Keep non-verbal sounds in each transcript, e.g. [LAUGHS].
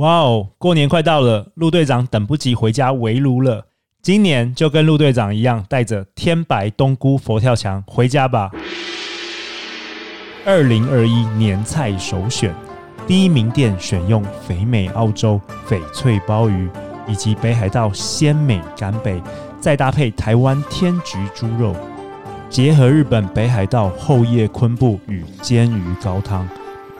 哇哦，过年快到了，陆队长等不及回家围炉了。今年就跟陆队长一样，带着天白冬菇佛跳墙回家吧。二零二一年菜首选，第一名店选用肥美澳洲翡翠鲍鱼以及北海道鲜美干贝，再搭配台湾天菊猪肉，结合日本北海道厚叶昆布与煎鱼高汤。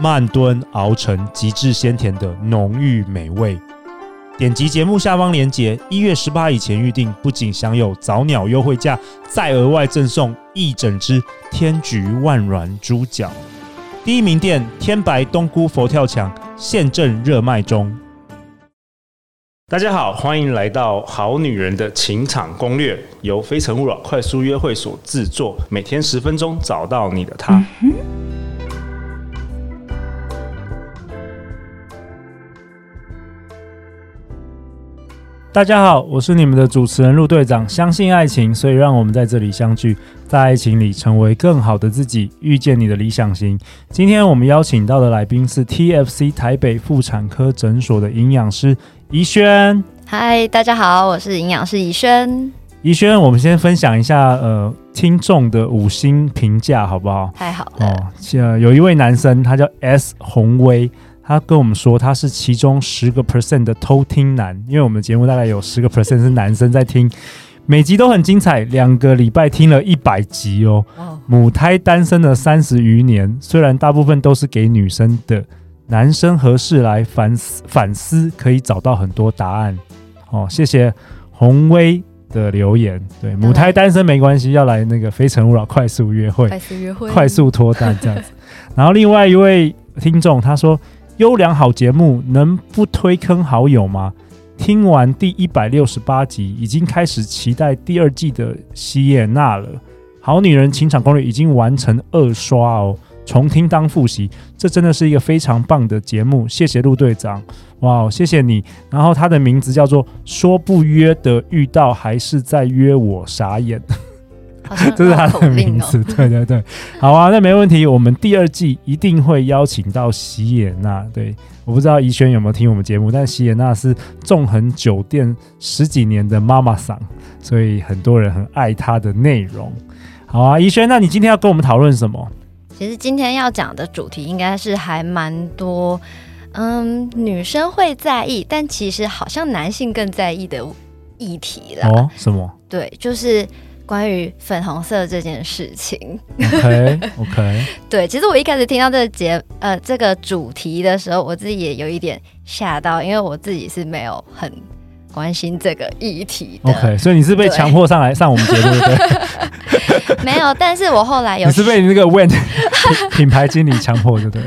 慢炖熬成极致鲜甜的浓郁美味。点击节目下方链接，一月十八以前预定，不仅享有早鸟优惠价，再额外赠送一整只天菊万软猪脚。第一名店天白冬菇佛跳墙现正热卖中。大家好，欢迎来到《好女人的情场攻略》，由非诚勿扰快速约会所制作，每天十分钟，找到你的他。嗯大家好，我是你们的主持人陆队长。相信爱情，所以让我们在这里相聚，在爱情里成为更好的自己，遇见你的理想型。今天我们邀请到的来宾是 TFC 台北妇产科诊所的营养师怡萱。嗨，大家好，我是营养师怡萱。怡萱，我们先分享一下呃听众的五星评价好不好？太好了哦。呃，有一位男生，他叫 S 宏威。他跟我们说，他是其中十个 percent 的偷听男，因为我们节目大概有十个 percent 是男生在听，每集都很精彩，两个礼拜听了一百集哦。母胎单身了三十余年，虽然大部分都是给女生的，男生何事来反思反思，可以找到很多答案。哦，谢谢红威的留言。对，母胎单身没关系，要来那个非诚勿扰快速约会，快速约会，快速脱单这样子。然后另外一位听众他说。优良好节目，能不推坑好友吗？听完第一百六十八集，已经开始期待第二季的西耶娜了。好女人情场攻略已经完成二刷哦，重听当复习，这真的是一个非常棒的节目。谢谢陆队长，哇，谢谢你。然后他的名字叫做说不约的遇到还是在约我，傻眼。这是他的名字，[LAUGHS] 对对对，好啊，那没问题。我们第二季一定会邀请到席也娜。对，我不知道怡轩有没有听我们节目，但席也娜是纵横酒店十几年的妈妈桑，所以很多人很爱她的内容。好啊，怡轩，那你今天要跟我们讨论什么？其实今天要讲的主题应该是还蛮多，嗯，女生会在意，但其实好像男性更在意的议题了。哦，什么？对，就是。关于粉红色这件事情，OK OK，[LAUGHS] 对，其实我一开始听到这个节呃这个主题的时候，我自己也有一点吓到，因为我自己是没有很关心这个议题的。OK，所以你是被强迫上来上我们节目的？[LAUGHS] 没有，但是我后来有，你是被那个 When 品牌经理强迫的，对？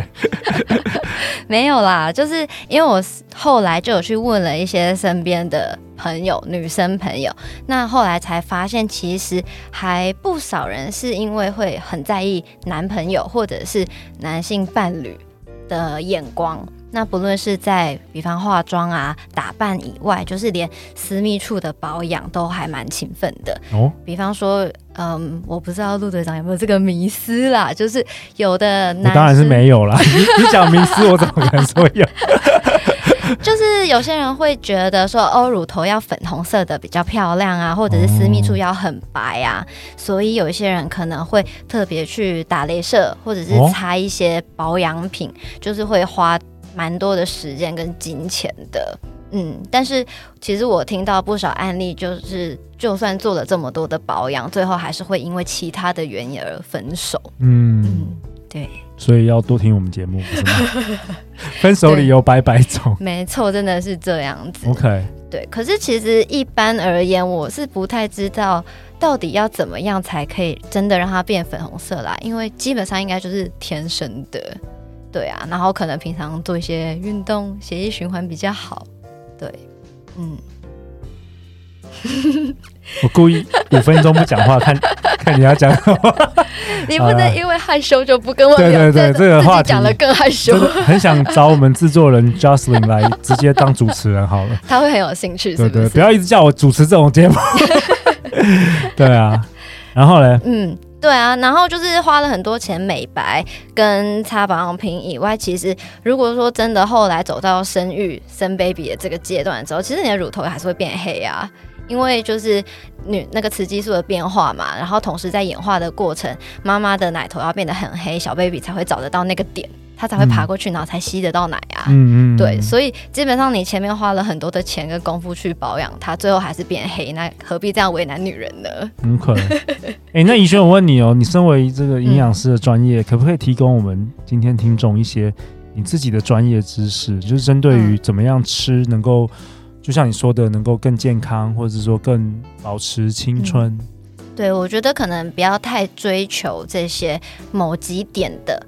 没有啦，就是因为我后来就有去问了一些身边的朋友，女生朋友，那后来才发现，其实还不少人是因为会很在意男朋友或者是男性伴侣的眼光。那不论是在比方化妆啊、打扮以外，就是连私密处的保养都还蛮勤奋的。哦，比方说，嗯，我不知道陆队长有没有这个迷思啦，就是有的男，当然是没有啦。你讲迷思，我怎么可能说有？[LAUGHS] 就是有些人会觉得说，哦，乳头要粉红色的比较漂亮啊，或者是私密处要很白啊，哦、所以有一些人可能会特别去打镭射，或者是擦一些保养品，哦、就是会花。蛮多的时间跟金钱的，嗯，但是其实我听到不少案例，就是就算做了这么多的保养，最后还是会因为其他的原因而分手。嗯，嗯，对，所以要多听我们节目，是吗？[LAUGHS] 分手理由百百种，没错，真的是这样子。OK，对，可是其实一般而言，我是不太知道到底要怎么样才可以真的让它变粉红色啦，因为基本上应该就是天生的。对啊，然后可能平常做一些运动，血液循环比较好。对，嗯。[LAUGHS] 我故意五分钟不讲话，看 [LAUGHS] 看你要讲什么。[LAUGHS] 你不能因为害羞就不跟我聊。对对对，这个话题讲的更害羞。很想找我们制作人 Jocelyn 来直接当主持人好了。他会很有兴趣是不是？对对，不要一直叫我主持这种节目。对啊，然后呢？嗯。对啊，然后就是花了很多钱美白跟擦保养品以外，其实如果说真的后来走到生育生 baby 的这个阶段之后，其实你的乳头还是会变黑啊，因为就是女那个雌激素的变化嘛，然后同时在演化的过程，妈妈的奶头要变得很黑，小 baby 才会找得到那个点。他才会爬过去，然后才吸得到奶啊。嗯嗯，对，所以基本上你前面花了很多的钱跟功夫去保养它，最后还是变黑，那何必这样为难女人呢？很可能。[LAUGHS] 哎，那怡轩，我问你哦，你身为这个营养师的专业，嗯、可不可以提供我们今天听众一些你自己的专业知识，就是针对于怎么样吃能够，就像你说的，能够更健康，或者是说更保持青春？嗯、对，我觉得可能不要太追求这些某几点的。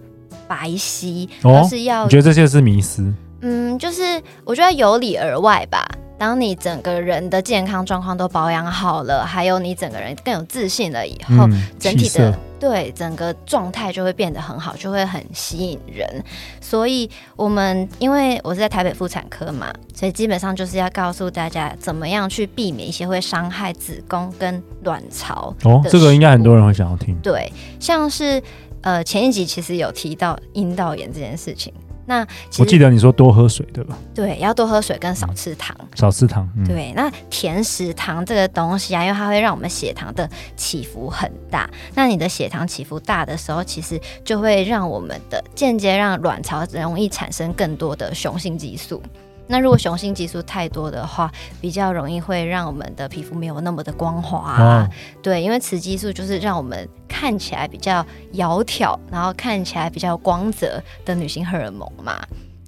白皙，而是要、哦、你觉得这些是迷思？嗯，就是我觉得由里而外吧。当你整个人的健康状况都保养好了，还有你整个人更有自信了以后，嗯、整体的对整个状态就会变得很好，就会很吸引人。所以，我们因为我是在台北妇产科嘛，所以基本上就是要告诉大家怎么样去避免一些会伤害子宫跟卵巢。哦，这个应该很多人会想要听。对，像是。呃，前一集其实有提到阴道炎这件事情。那我记得你说多喝水对吧？对，要多喝水跟少吃糖。嗯、少吃糖。嗯、对，那甜食糖这个东西啊，因为它会让我们血糖的起伏很大。那你的血糖起伏大的时候，其实就会让我们的间接让卵巢容易产生更多的雄性激素。那如果雄性激素太多的话，比较容易会让我们的皮肤没有那么的光滑啊。对，因为雌激素就是让我们看起来比较窈窕，然后看起来比较光泽的女性荷尔蒙嘛。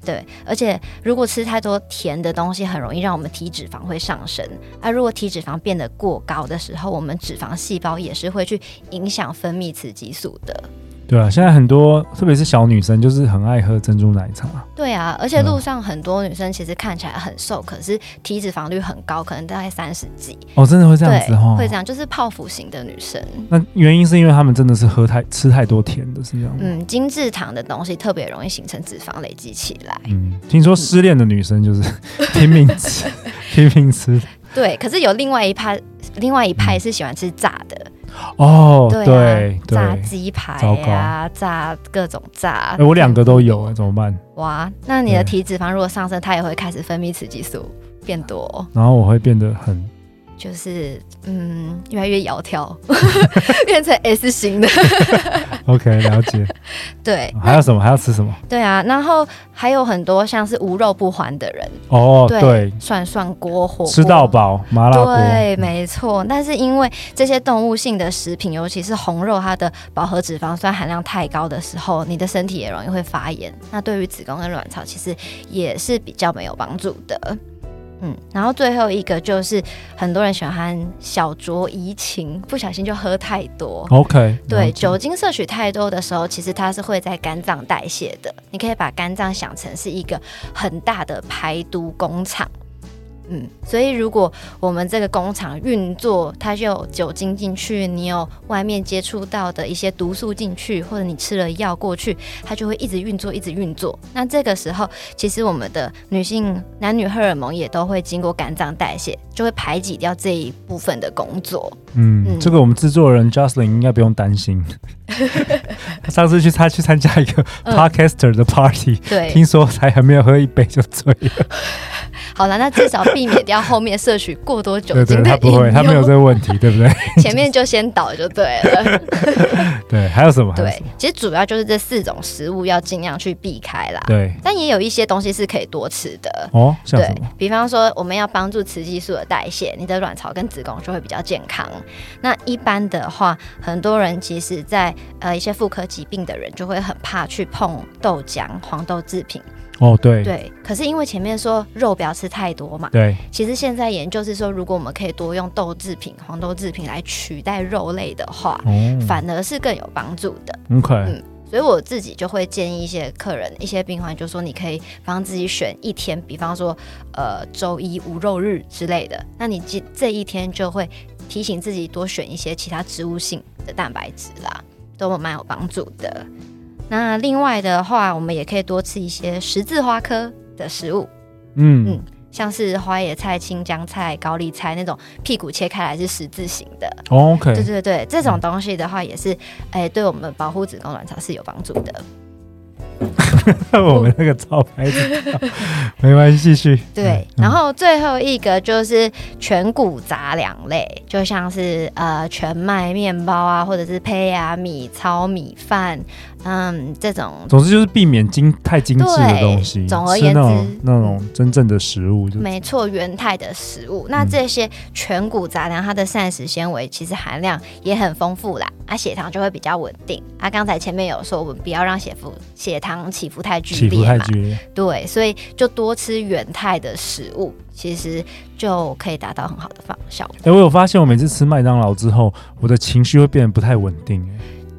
对，而且如果吃太多甜的东西，很容易让我们体脂肪会上升。而如果体脂肪变得过高的时候，我们脂肪细胞也是会去影响分泌雌激素的。对啊，现在很多，特别是小女生，就是很爱喝珍珠奶茶。对啊，而且路上很多女生其实看起来很瘦，可是体脂肪率很高，可能大概三十几。哦，真的会这样子哦？会这样，就是泡芙型的女生。那原因是因为她们真的是喝太吃太多甜的，是这样吗？嗯，精制糖的东西特别容易形成脂肪累积起来。嗯，听说失恋的女生就是 [LAUGHS] 拼命吃，[LAUGHS] 拼命吃。对，可是有另外一派，另外一派是喜欢吃炸的。哦，对，对，炸鸡排呀，炸各种炸。哎，我两个都有，怎么办？哇，那你的体脂肪如果上升，它也会开始分泌雌激素变多，然后我会变得很。就是嗯，越来越窈窕，[LAUGHS] 变成 S 型的。[LAUGHS] OK，了解。对，还有什么？还要吃什么？对啊，然后还有很多像是无肉不欢的人哦，对，涮涮锅、火锅吃到饱、麻辣锅，对，没错。但是因为这些动物性的食品，尤其是红肉，它的饱和脂肪酸含量太高的时候，你的身体也容易会发炎。那对于子宫跟卵巢，其实也是比较没有帮助的。嗯，然后最后一个就是很多人喜欢小酌怡情，不小心就喝太多。OK，对，酒精摄取太多的时候，其实它是会在肝脏代谢的。你可以把肝脏想成是一个很大的排毒工厂。嗯，所以如果我们这个工厂运作，它就有酒精进去，你有外面接触到的一些毒素进去，或者你吃了药过去，它就会一直运作，一直运作。那这个时候，其实我们的女性男女荷尔蒙也都会经过肝脏代谢，就会排挤掉这一部分的工作。嗯，嗯，这个我们制作人 Justin 应该不用担心。[LAUGHS] 上次去他去参加一个 Podcaster 的 party，嗯，对，听说才还没有喝一杯就醉了。好了，那至少避免掉后面摄取过多酒精的。对，对，他不会，他没有这个问题，对不对？前面就先倒就对了。[LAUGHS] 对，还有什么？对，其实主要就是这四种食物要尽量去避开啦。对，但也有一些东西是可以多吃的哦。对，比方说，我们要帮助雌激素的代谢，你的卵巢跟子宫就会比较健康。那一般的话，很多人其实在呃一些妇科疾病的人就会很怕去碰豆浆、黄豆制品。哦，对对，可是因为前面说肉不要吃太多嘛，对，其实现在研究是说，如果我们可以多用豆制品、黄豆制品来取代肉类的话，哦、反而是更有帮助的。OK，嗯，所以我自己就会建议一些客人、一些病患，就说你可以帮自己选一天，比方说呃周一无肉日之类的，那你这这一天就会提醒自己多选一些其他植物性的蛋白质啦，都蛮有帮助的。那另外的话，我们也可以多吃一些十字花科的食物。嗯嗯，像是花野菜、青江菜、高丽菜那种屁股切开来是十字形的。Oh, OK，对对对，这种东西的话也是，哎、欸，对我们保护子宫卵巢是有帮助的。[LAUGHS] 我们那个招牌子，没关系，继续。对，然后最后一个就是全谷杂粮类，就像是呃全麦面包啊，或者是胚芽米、糙米饭。嗯，这种总之就是避免精太精致的东西，总而言之，那种，那种真正的食物就，没错，原态的食物。那这些全谷杂粮，它的膳食纤维其实含量也很丰富啦，啊，血糖就会比较稳定。啊，刚才前面有说，我们不要让血幅血糖起伏太剧烈嘛，对，所以就多吃原态的食物，其实就可以达到很好的方效果。哎、欸，我有发现，我每次吃麦当劳之后，我的情绪会变得不太稳定、欸。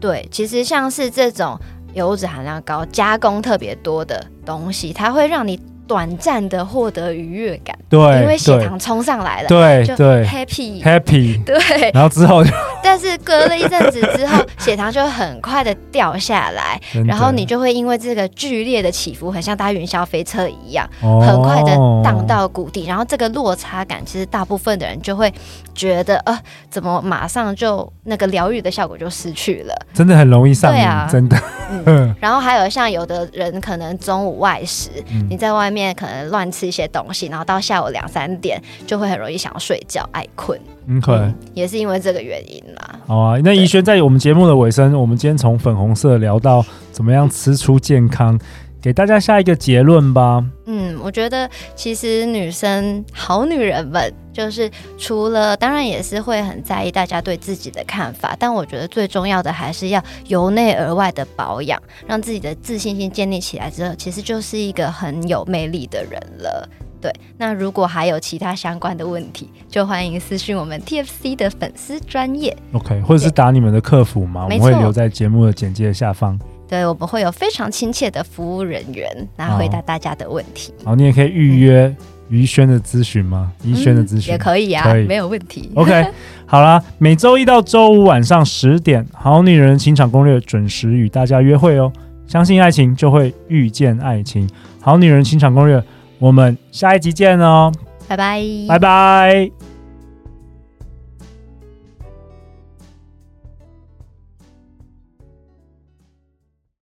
对，其实像是这种油脂含量高、加工特别多的东西，它会让你短暂的获得愉悦感。对，因为血糖冲上来了。对，就对，happy happy。对，然后之后就，[LAUGHS] 但是隔了一阵子之后，[LAUGHS] 血糖就很快的掉下来，然后你就会因为这个剧烈的起伏，很像搭云霄飞车一样，哦、很快的荡到谷底。然后这个落差感，其实大部分的人就会觉得，呃，怎么马上就那个疗愈的效果就失去了？真的很容易上瘾，啊、真的。嗯。然后还有像有的人可能中午外食，嗯、你在外面可能乱吃一些东西，然后到下午两三点就会很容易想要睡觉、爱困。嗯，可能也是因为这个原因啦。好啊，那怡轩在我们节目的尾声，我们今天从粉红色聊到怎么样吃出健康。给大家下一个结论吧。嗯，我觉得其实女生好女人们，就是除了当然也是会很在意大家对自己的看法，但我觉得最重要的还是要由内而外的保养，让自己的自信心建立起来之后，其实就是一个很有魅力的人了。对，那如果还有其他相关的问题，就欢迎私讯我们 TFC 的粉丝专业，OK，或者是打你们的客服嘛，我们会留在节目的简介下方。对，我们会有非常亲切的服务人员来回答大家的问题。好，你也可以预约怡轩的咨询吗？于轩的咨询、嗯、也可以啊，可以没有问题。OK，[LAUGHS] 好啦，每周一到周五晚上十点，《好女人情场攻略》准时与大家约会哦。相信爱情，就会遇见爱情。《好女人情场攻略》，我们下一集见哦，拜拜，拜拜。